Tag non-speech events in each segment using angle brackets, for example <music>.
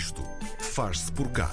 Isto faz-se por cá.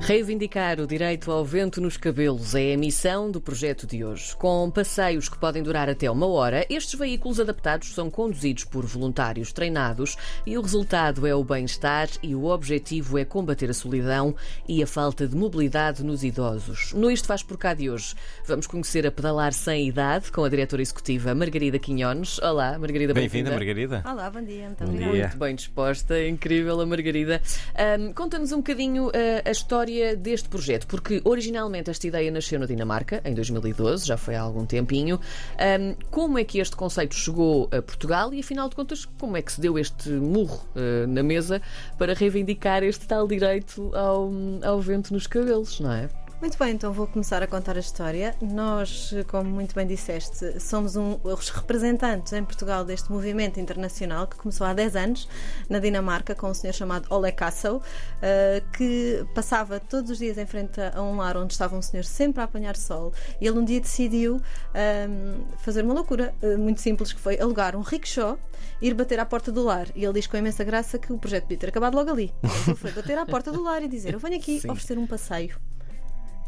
Reivindicar o direito ao vento nos cabelos é a missão do projeto de hoje. Com passeios que podem durar até uma hora, estes veículos adaptados são conduzidos por voluntários treinados e o resultado é o bem-estar e o objetivo é combater a solidão e a falta de mobilidade nos idosos. No Isto Faz Por Cá de hoje, vamos conhecer a Pedalar Sem Idade com a diretora executiva Margarida Quinhones. Olá, Margarida, Bem-vinda, bem-vinda. Margarida. Olá, bom dia, muito Bom obrigada. dia. Muito bem disposta, incrível a Margarida. Ahm, Conta-nos um bocadinho ah, a história deste projeto, porque originalmente esta ideia nasceu na Dinamarca, em 2012, já foi há algum tempinho. Ahm, como é que este conceito chegou a Portugal e, afinal de contas, como é que se deu este murro ah, na mesa para reivindicar este tal direito ao, ao vento nos cabelos, não é? Muito bem, então vou começar a contar a história. Nós, como muito bem disseste, somos um, os representantes em Portugal deste movimento internacional que começou há 10 anos na Dinamarca com um senhor chamado Ole Kassel, eh, que passava todos os dias em frente a um lar onde estava um senhor sempre a apanhar sol e ele um dia decidiu ehm, fazer uma loucura eh, muito simples que foi alugar um rickshaw ir bater à porta do lar. E ele diz com imensa graça que o projeto podia ter acabado logo ali. Então Ele foi bater à porta do lar e dizer: Eu venho aqui Sim. oferecer um passeio.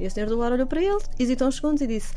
E o senhor do lar olhou para ele, hesitou uns segundos e disse: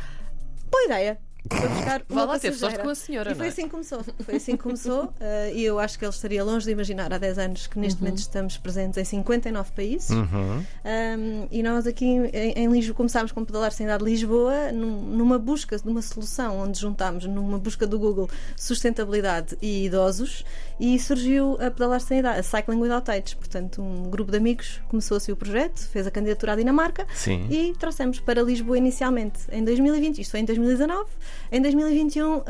Boa ideia! Foi buscar Vá lá, teve sorte com a senhora, E foi é? assim que começou. Foi assim que começou. <laughs> eh, e eu acho que ele estaria longe de imaginar há 10 anos que neste Uhum. momento estamos presentes em 59 países. Uhum. Um, e nós aqui em, em Lisboa começámos com Pedalar Sem Idade Lisboa num- numa busca de uma solução onde juntámos numa busca do Google sustentabilidade e idosos e surgiu a Pedalar Sem Idade, a Cycling Without Age. Portanto, um grupo de amigos começou assim o projeto, fez a candidatura à Dinamarca Sim. e trouxemos para Lisboa inicialmente em 2020. Isto foi em 2019. Em 2021 ah,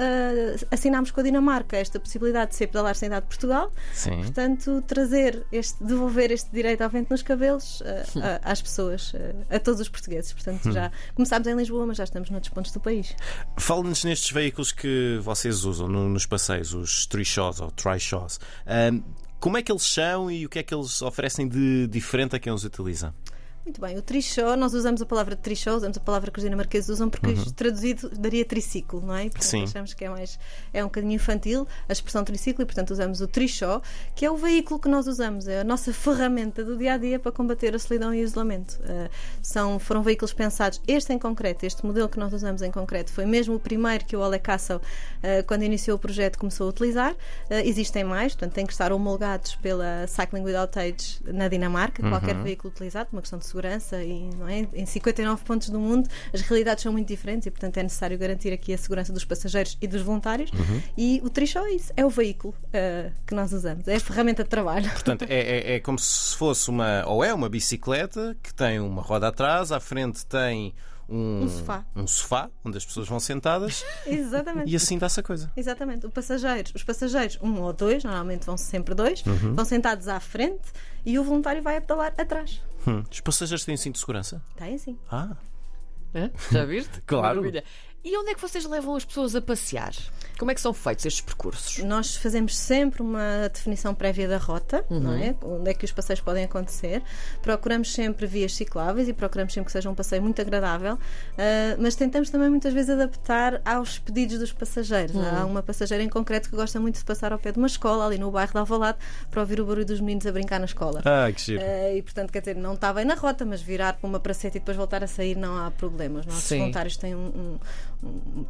assinámos com a Dinamarca esta possibilidade de ser Pedalar Sem Idade de Portugal. Sim. Portanto, trazer este, devolver este direito ao vento nos cabelos eh, a- às pessoas, eh, a todos os portugueses. Portanto, já começámos em Lisboa, mas já estamos noutros pontos do país. Fala-nos nestes veículos que vocês usam no- nos passeios, os trishaws ou trishaws. Ahm, como é que eles são e o que é que eles oferecem de diferente a quem os utiliza? Muito bem, o trishaw, nós usamos a palavra trishaw, usamos a palavra que os dinamarqueses usam porque isto traduzido daria triciclo, não é? E, portanto, Sim. achamos que é mais é um bocadinho infantil a expressão triciclo e, portanto, usamos o trishaw, que é o veículo que nós usamos, é a nossa ferramenta do dia a dia para combater a solidão e o isolamento. Eh, são, foram veículos pensados, este em concreto, este modelo que nós usamos em concreto, foi mesmo o primeiro que o Ole Kassel, eh, quando iniciou o projeto, começou a utilizar. Eh, existem mais, portanto, têm que estar homologados pela Cycling Without Age na Dinamarca, qualquer veículo utilizado, uma questão de segurança e não é? em 59 pontos do mundo as realidades são muito diferentes e portanto é necessário garantir aqui a segurança dos passageiros e dos voluntários e o Trishaw é isso, é o veículo eh, que nós usamos, é a ferramenta de trabalho. Portanto, é, é- é como se fosse uma. Ou é uma bicicleta que tem uma roda atrás, à frente tem um, Um sofá. um sofá onde as pessoas vão sentadas <laughs> Exatamente. e assim dá-se a coisa. Exatamente, o passageiro, os passageiros, um ou dois, normalmente vão sempre dois, vão sentados à frente e o voluntário vai a pedalar atrás. Hum. Os passageiros têm cinto de segurança? Tem sim. Ah, Hã? Já viste? <laughs> Claro. Maravilha. E onde é que vocês levam as pessoas a passear? Como é que são feitos estes percursos? Nós fazemos sempre uma definição prévia da rota, não é? Onde é que os passeios podem acontecer. Procuramos sempre vias cicláveis e procuramos sempre que seja um passeio muito agradável, ah, mas tentamos também muitas vezes adaptar aos pedidos dos passageiros. Há uma passageira em concreto que gosta muito de passar ao pé de uma escola, ali no bairro de Alvalade, para ouvir o barulho dos meninos a brincar na escola. ah que giro. Eh, e portanto, quer dizer, não está bem na rota, mas virar para uma praceta e depois voltar a sair não há problemas. Nossos voluntários têm um- um-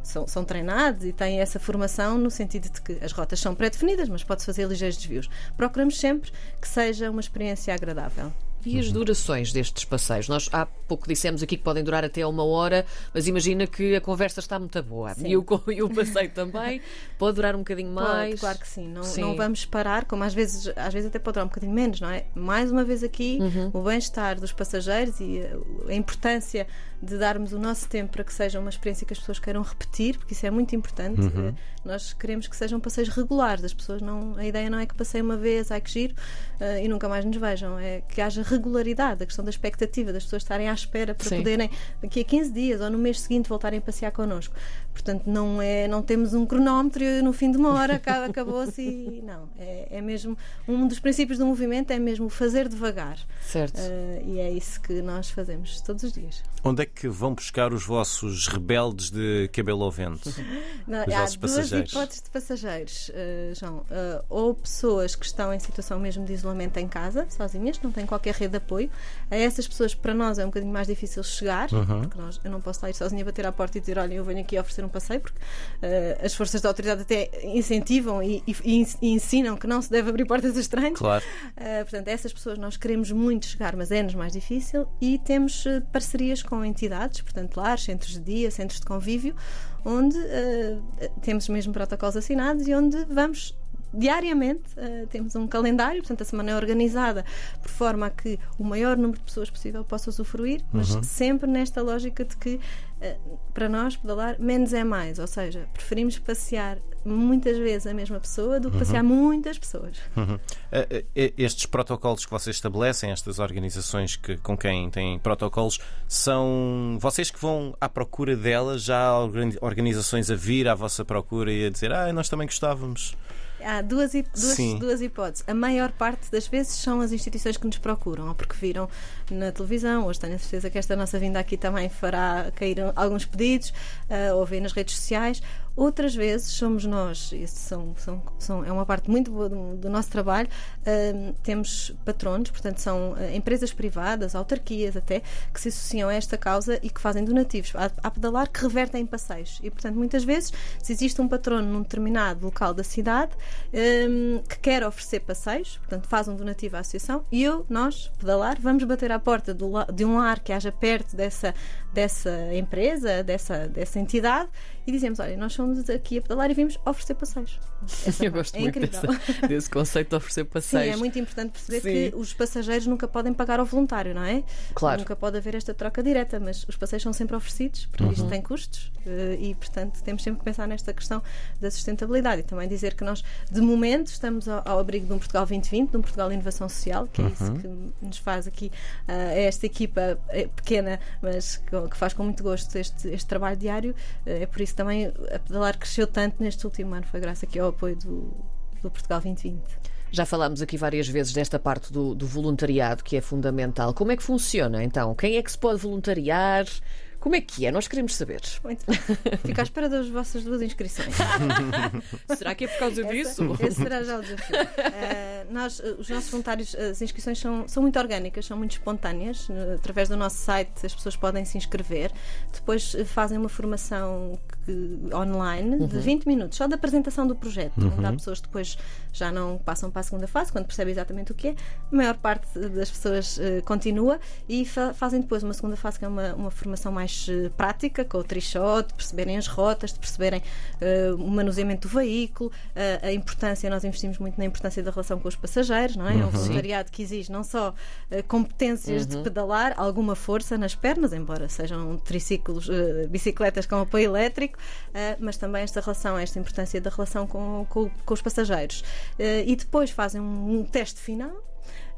são, são treinados e têm essa formação no sentido de que as rotas são pré-definidas, mas pode-se fazer ligeiros desvios. Procuramos sempre que seja uma experiência agradável. E as durações destes passeios? Nós há pouco dissemos aqui que podem durar até uma hora, mas imagina que a conversa está muito boa. Sim. E o, e o passeio também <laughs> pode durar um bocadinho mais. Pode, claro que sim. Não, Sim. não vamos parar, como às vezes, às vezes até pode durar um bocadinho menos, não é? Mais uma vez aqui, Uhum. o bem-estar dos passageiros e eh, a importância de darmos o nosso tempo para que seja uma experiência que as pessoas queiram repetir, porque isso é muito importante. Uhum. Eh, Nós queremos que sejam passeios regulares. As pessoas não, a ideia não é que passei uma vez, ai que giro, eh, e nunca mais nos vejam. É que haja regularidade, a questão da expectativa das pessoas estarem à espera para Sim. poderem, daqui a 15 dias ou no mês seguinte, voltarem a passear connosco. Portanto, não, é, não temos um cronómetro e no fim de uma hora acaba- <laughs> acabou-se e não. É, é mesmo um dos princípios do movimento é mesmo fazer devagar. Certo. Eh, e é isso que nós fazemos todos os dias. Onde é que vão buscar os vossos rebeldes de cabelo ao vento? <laughs> Não, Os há vossos duas passageiros. hipóteses de passageiros, eh, João. Eh, ou pessoas que estão em situação mesmo de isolamento em casa, sozinhas, que não têm qualquer rede de apoio. A essas pessoas, para nós, é um bocadinho mais difícil chegar, Uhum. porque nós, eu não posso lá ir sozinha bater à porta e dizer: Olha, eu venho aqui oferecer um passeio, porque eh, as forças da autoridade até incentivam e, e- e ensinam que não se deve abrir portas a estranhos. Claro. Uh, portanto, essas pessoas nós queremos muito chegar, mas é-nos mais difícil e temos uh, parcerias com entidades, portanto, lares, centros de dia, centros de convívio, onde uh, temos mesmo protocolos assinados e onde vamos. Diariamente uh, temos um calendário, portanto a semana é organizada por forma a que o maior número de pessoas possível possa usufruir, mas sempre nesta lógica de que uh, para nós pedalar menos é mais, ou seja, preferimos passear muitas vezes a mesma pessoa do que passear muitas pessoas. Uhum. Eh, Estes protocolos que vocês estabelecem, estas organizações que, com quem têm protocolos, são vocês que vão à procura delas, já há organi- organizações a vir à vossa procura e a dizer, ah, nós também gostávamos. Há duas, duas, Sim. duas hipóteses. A maior parte das vezes são as instituições que nos procuram, ou porque viram na televisão, hoje tenho a certeza que esta nossa vinda aqui também fará cair alguns pedidos, ah, ou ver nas redes sociais. Outras vezes somos nós, isso são, são, são- é uma parte muito boa do, do nosso trabalho, ah, temos patronos, portanto são ah, empresas privadas, autarquias até, que se associam a esta causa e que fazem donativos a, a pedalar que revertem em passeios. E portanto muitas vezes, se existe um patrono num determinado local da cidade hum, que quer oferecer passeios, portanto faz um donativo à associação, e eu, nós, pedalar, vamos bater à porta do de um lar que haja perto dessa, dessa empresa, dessa, dessa entidade, e dizemos: Olha, nós somos aqui a pedalar e vimos oferecer passeios. <laughs> Essa Eu gosto é muito dessa- desse conceito de oferecer Sim, passeios. é muito importante perceber Sim. que os passageiros nunca podem pagar ao voluntário, não é? Claro. Nunca pode haver esta troca direta, mas os passeios são sempre oferecidos, porque Uhum. isto tem custos eh, e, portanto, temos sempre que pensar nesta questão da sustentabilidade e também dizer que nós, de momento, estamos ao, ao abrigo de um Portugal 2020, de um Portugal Inovação Social, que é isso Uhum. que nos faz aqui eh, esta equipa eh, pequena, mas que, que faz com muito gosto este, este trabalho diário. Eh, é por isso também a pedalar cresceu tanto neste último ano, foi graças aqui ao apoio do, do Portugal 2020. Já falámos aqui várias vezes desta parte do, do voluntariado que é fundamental. Como é que funciona então? Quem é que se pode voluntariar? Como é que é? Nós queremos saber. Muito bem. Fico à espera das vossas duas inscrições. <laughs> Será que é por causa disso? Essa- Esse será já o desafio. Eh, nós, eh, os nossos voluntários, as inscrições são, são muito orgânicas, são muito espontâneas. Eh, através do nosso site as pessoas podem se inscrever. Depois eh, fazem uma formação online de 20 minutos, só da apresentação do projeto. Onde há pessoas que depois já não passam para a segunda fase, quando percebem exatamente o que é. A maior parte das pessoas eh, continua e fa- fazem depois uma segunda fase, que é uma, uma formação mais eh, prática, com o trichot, de perceberem as rotas, de perceberem eh, o manuseamento do veículo, a importância, nós investimos muito na importância da relação com os passageiros, não é? É um voluntariado que exige não só competências de pedalar, alguma força nas pernas, embora sejam triciclos, bicicletas com apoio elétrico, eh, mas também esta relação, esta importância da relação com, com- com os passageiros. Eh, e depois fazem um, um teste final.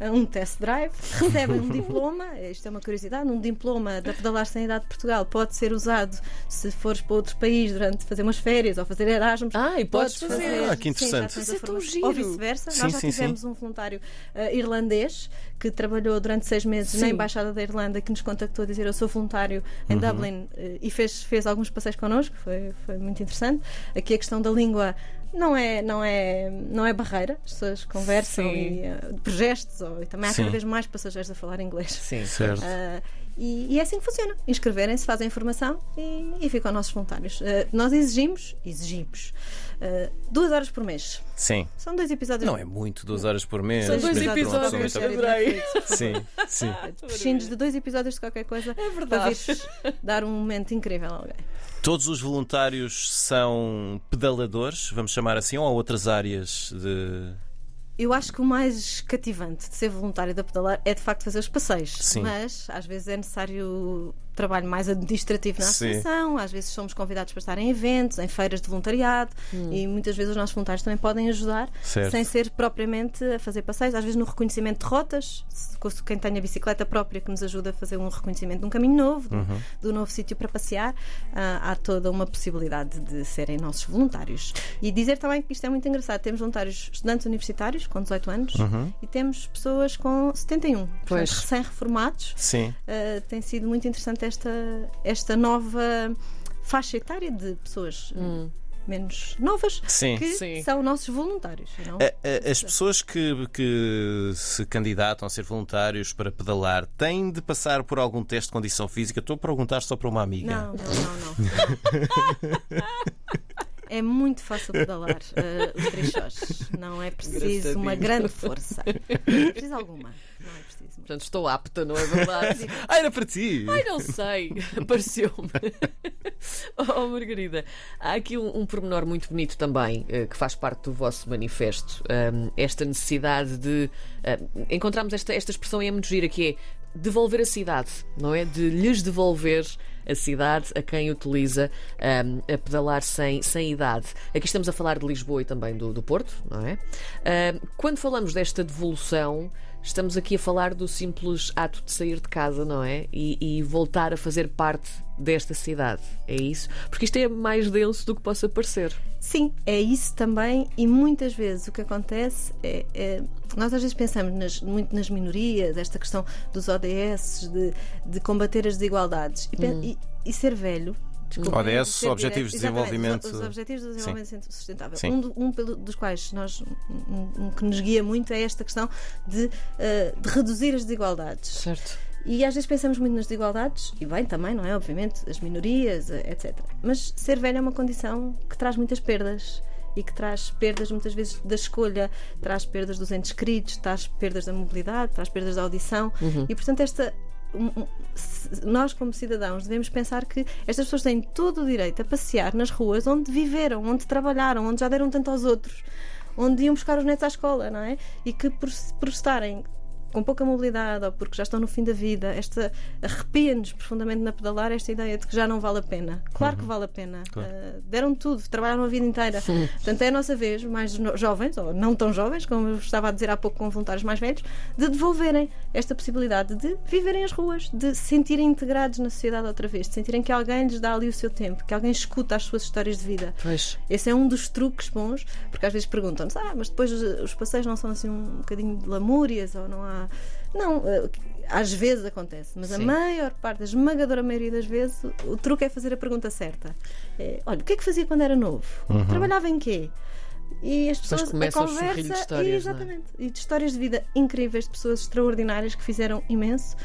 Eh, Um test drive, <laughs> recebem um diploma. Isto é uma curiosidade: um diploma da Pedalar Sem Idade de Portugal pode ser usado se fores para outro país durante fazer umas férias ou fazer Erasmus. Ah, e podes Podes fazer. Ah, que interessante. Sim, Isso é tão giro. Ou vice-versa. Sim, Nós já sim, tivemos um voluntário eh, irlandês que trabalhou durante seis meses Sim. na Embaixada da Irlanda que nos contactou a dizer eu sou voluntário em Uhum. Dublin eh, e fez, fez alguns passeios connosco, foi, foi muito interessante. Aqui a questão da língua não é, não é, não é barreira, as pessoas conversam Sim. e eh, por gestos, ou, e também há Sim. cada vez mais passageiros a falar inglês. Sim. <laughs> Certo. Ah, e, e é assim que funciona. Inscreverem-se, fazem a informação e, e ficam nossos voluntários. Ah, nós exigimos, exigimos, ah, duas horas por mês. Sim. São dois episódios. Não é muito, duas horas por mês. São dois para episódios, adorei. Sim, sim. Prescindes de dois episódios de qualquer coisa É para verdade. vires dar um momento incrível a alguém. Todos os voluntários são pedaladores, vamos chamar assim, ou há outras áreas de. Eu acho que o mais cativante de ser voluntário da pedalar é de facto fazer os passeios. Sim. Mas às vezes é necessário trabalho mais administrativo na Sim. associação, às vezes somos convidados para estar em eventos, em feiras de voluntariado e muitas vezes os nossos voluntários também podem ajudar, Certo. sem ser propriamente a fazer passeios, às vezes no reconhecimento de rotas, quem tem a bicicleta própria que nos ajuda a fazer um reconhecimento de um caminho novo, de, Uhum. de um novo sítio para passear, ah, há toda uma possibilidade de serem nossos voluntários. E dizer também que isto é muito engraçado, temos voluntários estudantes universitários com 18 anos Uhum. e temos pessoas com 71, portanto, Pois. recém-reformados. Sim. Uh, tem sido muito interessante esta, esta nova faixa etária de pessoas uh, menos novas Sim. que Sim. são nossos voluntários. Não? A- a- As pessoas que, que se candidatam a ser voluntários para pedalar têm de passar por algum teste de condição física? Estou a perguntar só para uma amiga. Não, não, não, não. <laughs> É muito fácil pedalar uh, os trichós. Não é preciso uma grande força. Não é preciso alguma. Não é preciso. Portanto, estou apta, não é verdade? Ah, era para ti! Ai, não sei, apareceu-me. Oh, Margarida, há aqui um, um pormenor muito bonito também, eh, que faz parte do vosso manifesto. Ahm, esta necessidade de. ah, encontramos esta, esta expressão e é muito gira, que é devolver a cidade, não é? De lhes devolver a cidade a quem utiliza ahm, a pedalar sem, sem idade. Aqui estamos a falar de Lisboa e também do, do Porto, não é? Ahm, quando falamos desta devolução. Estamos aqui a falar do simples ato de sair de casa, não é? E, e voltar a fazer parte desta cidade. É isso? Porque isto é mais denso do que possa parecer. Sim, é isso também, e muitas vezes o que acontece é. é- nós às vezes pensamos nas- muito nas minorias, esta questão dos ODS, de, de combater as desigualdades. E, pe- e- e ser velho. Desculpa, ODS, ser Objetivos de Desenvolvimento- Os, os Objetivos de Desenvolvimento Sustentável. Sim. Um, do- um pelo- dos quais nós, um, um que nos guia muito é esta questão de, eh, de reduzir as desigualdades. Certo. E às vezes pensamos muito nas desigualdades, e bem também, não é? Obviamente, as minorias, eh, etc. Mas ser velho é uma condição que traz muitas perdas. E que traz perdas muitas vezes da escolha, traz perdas dos entes queridos, traz perdas da mobilidade, traz perdas da audição. E portanto, esta. Nós, como cidadãos, devemos pensar que estas pessoas têm todo o direito a passear nas ruas onde viveram, onde trabalharam, onde já deram tanto aos outros, onde iam buscar os netos à escola, não é? E que por, por estarem com pouca mobilidade ou porque já estão no fim da vida, esta arrepia-nos profundamente na pedalar esta ideia de que já não vale a pena. Claro que vale a pena. Claro. Uh, deram tudo, trabalharam a vida inteira. Portanto, é a nossa vez, mais jovens, ou não tão jovens, como eu estava a dizer há pouco com voluntários mais velhos, de devolverem esta possibilidade de viverem as ruas, de se sentirem integrados na sociedade outra vez, de sentirem que alguém lhes dá ali o seu tempo, que alguém escuta as suas histórias de vida. Pois. Esse é um dos truques bons, porque às vezes perguntam-nos, ah, mas depois os, os passeios não são assim um bocadinho de lamúrias ou não há. Não, eh, às vezes acontece, mas a Sim. maior parte, a esmagadora maioria das vezes, o, truque é fazer a pergunta certa. É, olha, o que é que fazia quando era novo? Trabalhava em quê? E as pessoas começa a o churrilho de conversa histórias, não é? exatamente e de histórias de vida incríveis de pessoas extraordinárias que fizeram imenso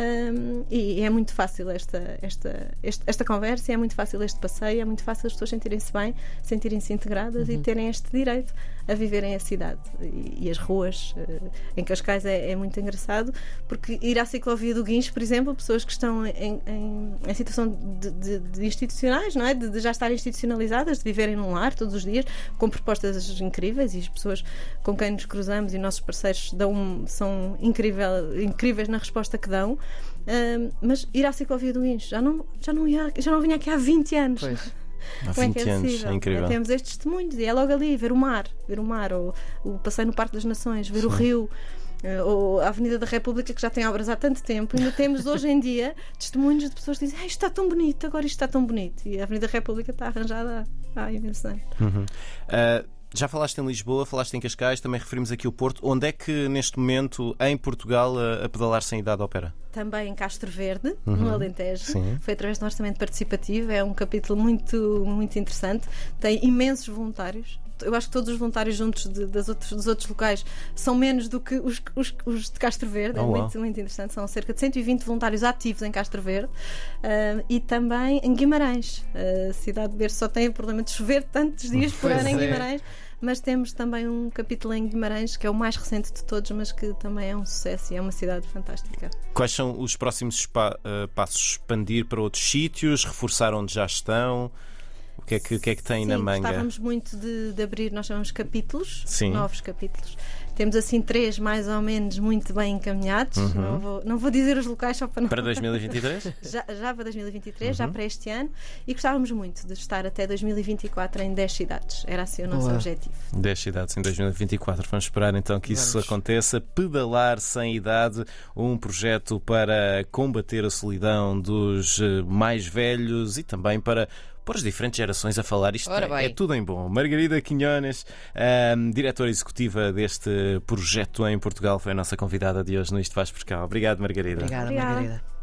Hum, e é muito fácil esta, esta, este- esta conversa, é muito fácil este passeio, é muito fácil as pessoas sentirem-se bem, sentirem-se integradas Uhum. e terem este direito a viverem a cidade e, e as ruas. eh, em Cascais é, é muito engraçado, porque ir à ciclovia do Guincho, por exemplo, pessoas que estão em, em- em situação de, de- de institucionais, não é? De, de já estarem institucionalizadas, de viverem num lar todos os dias, com propostas incríveis e as pessoas com quem nos cruzamos e nossos parceiros dão, são incrível, incríveis na resposta que dão. Ahm, mas ir à ciclovia do Guincho já não, já, não ia, já não vinha aqui há 20 anos. Pois. <laughs> Há Como é 20 que é anos, é incrível. Temos estes testemunhos e é logo ali, ver o mar, ver o mar, ou o passeio no Parque das Nações, ver o rio. eh, Ou a Avenida da República, que já tem obras há tanto tempo, ainda temos hoje em dia testemunhos de pessoas que dizem: "Ah, Isto está tão bonito, agora isto está tão bonito. E a Avenida da República está arranjada há, imensos anos. Uhum. Ah, já falaste em Lisboa, falaste em Cascais, também referimos aqui o Porto. Onde é que neste momento em Portugal a, a pedalar sem idade opera? Também em Castro Verde, no Alentejo. Sim. Foi através do orçamento participativo. É um capítulo muito, muito interessante. Tem imensos voluntários. Eu acho que todos os voluntários juntos de- das outros, dos outros locais são menos do que os, os, os de Castro Verde. É Oh, uau. muito, muito interessante. São cerca de 120 voluntários ativos em Castro Verde ah, e também em Guimarães. A cidade de berço só tem o problema de chover tantos dias por ano em é. Guimarães. Mas temos também um capítulo em Guimarães que é o mais recente de todos, mas que também é um sucesso e é uma cidade fantástica. Quais são os próximos ah, passos? Expandir para outros sítios? Reforçar onde já estão? O que é que, o que, é que tem Sim, na manga? gostávamos muito de, de abrir, nós chamamos capítulos, Sim. novos capítulos. Temos assim três mais ou menos muito bem encaminhados. Não, vou, não vou dizer os locais só para não. Uhum. Para 2023? <laughs> Já, já para 2023, já Uhum. para este ano, e gostávamos muito de estar até 2024 em 10 cidades. Era assim o nosso Boa. objetivo. 10 cidades em 2024. Vamos esperar então que isso Vamos. aconteça. Pedalar sem idade, um projeto para combater a solidão dos eh, mais velhos e também para pôr as diferentes gerações a falar. Isto é, é tudo em bom. Margarida Quinhones, ahm, diretora executiva deste projeto em Portugal, foi a nossa convidada de hoje no Isto Faz Por Cá. Obrigado, Margarida. Obrigada, Obrigada. Margarida.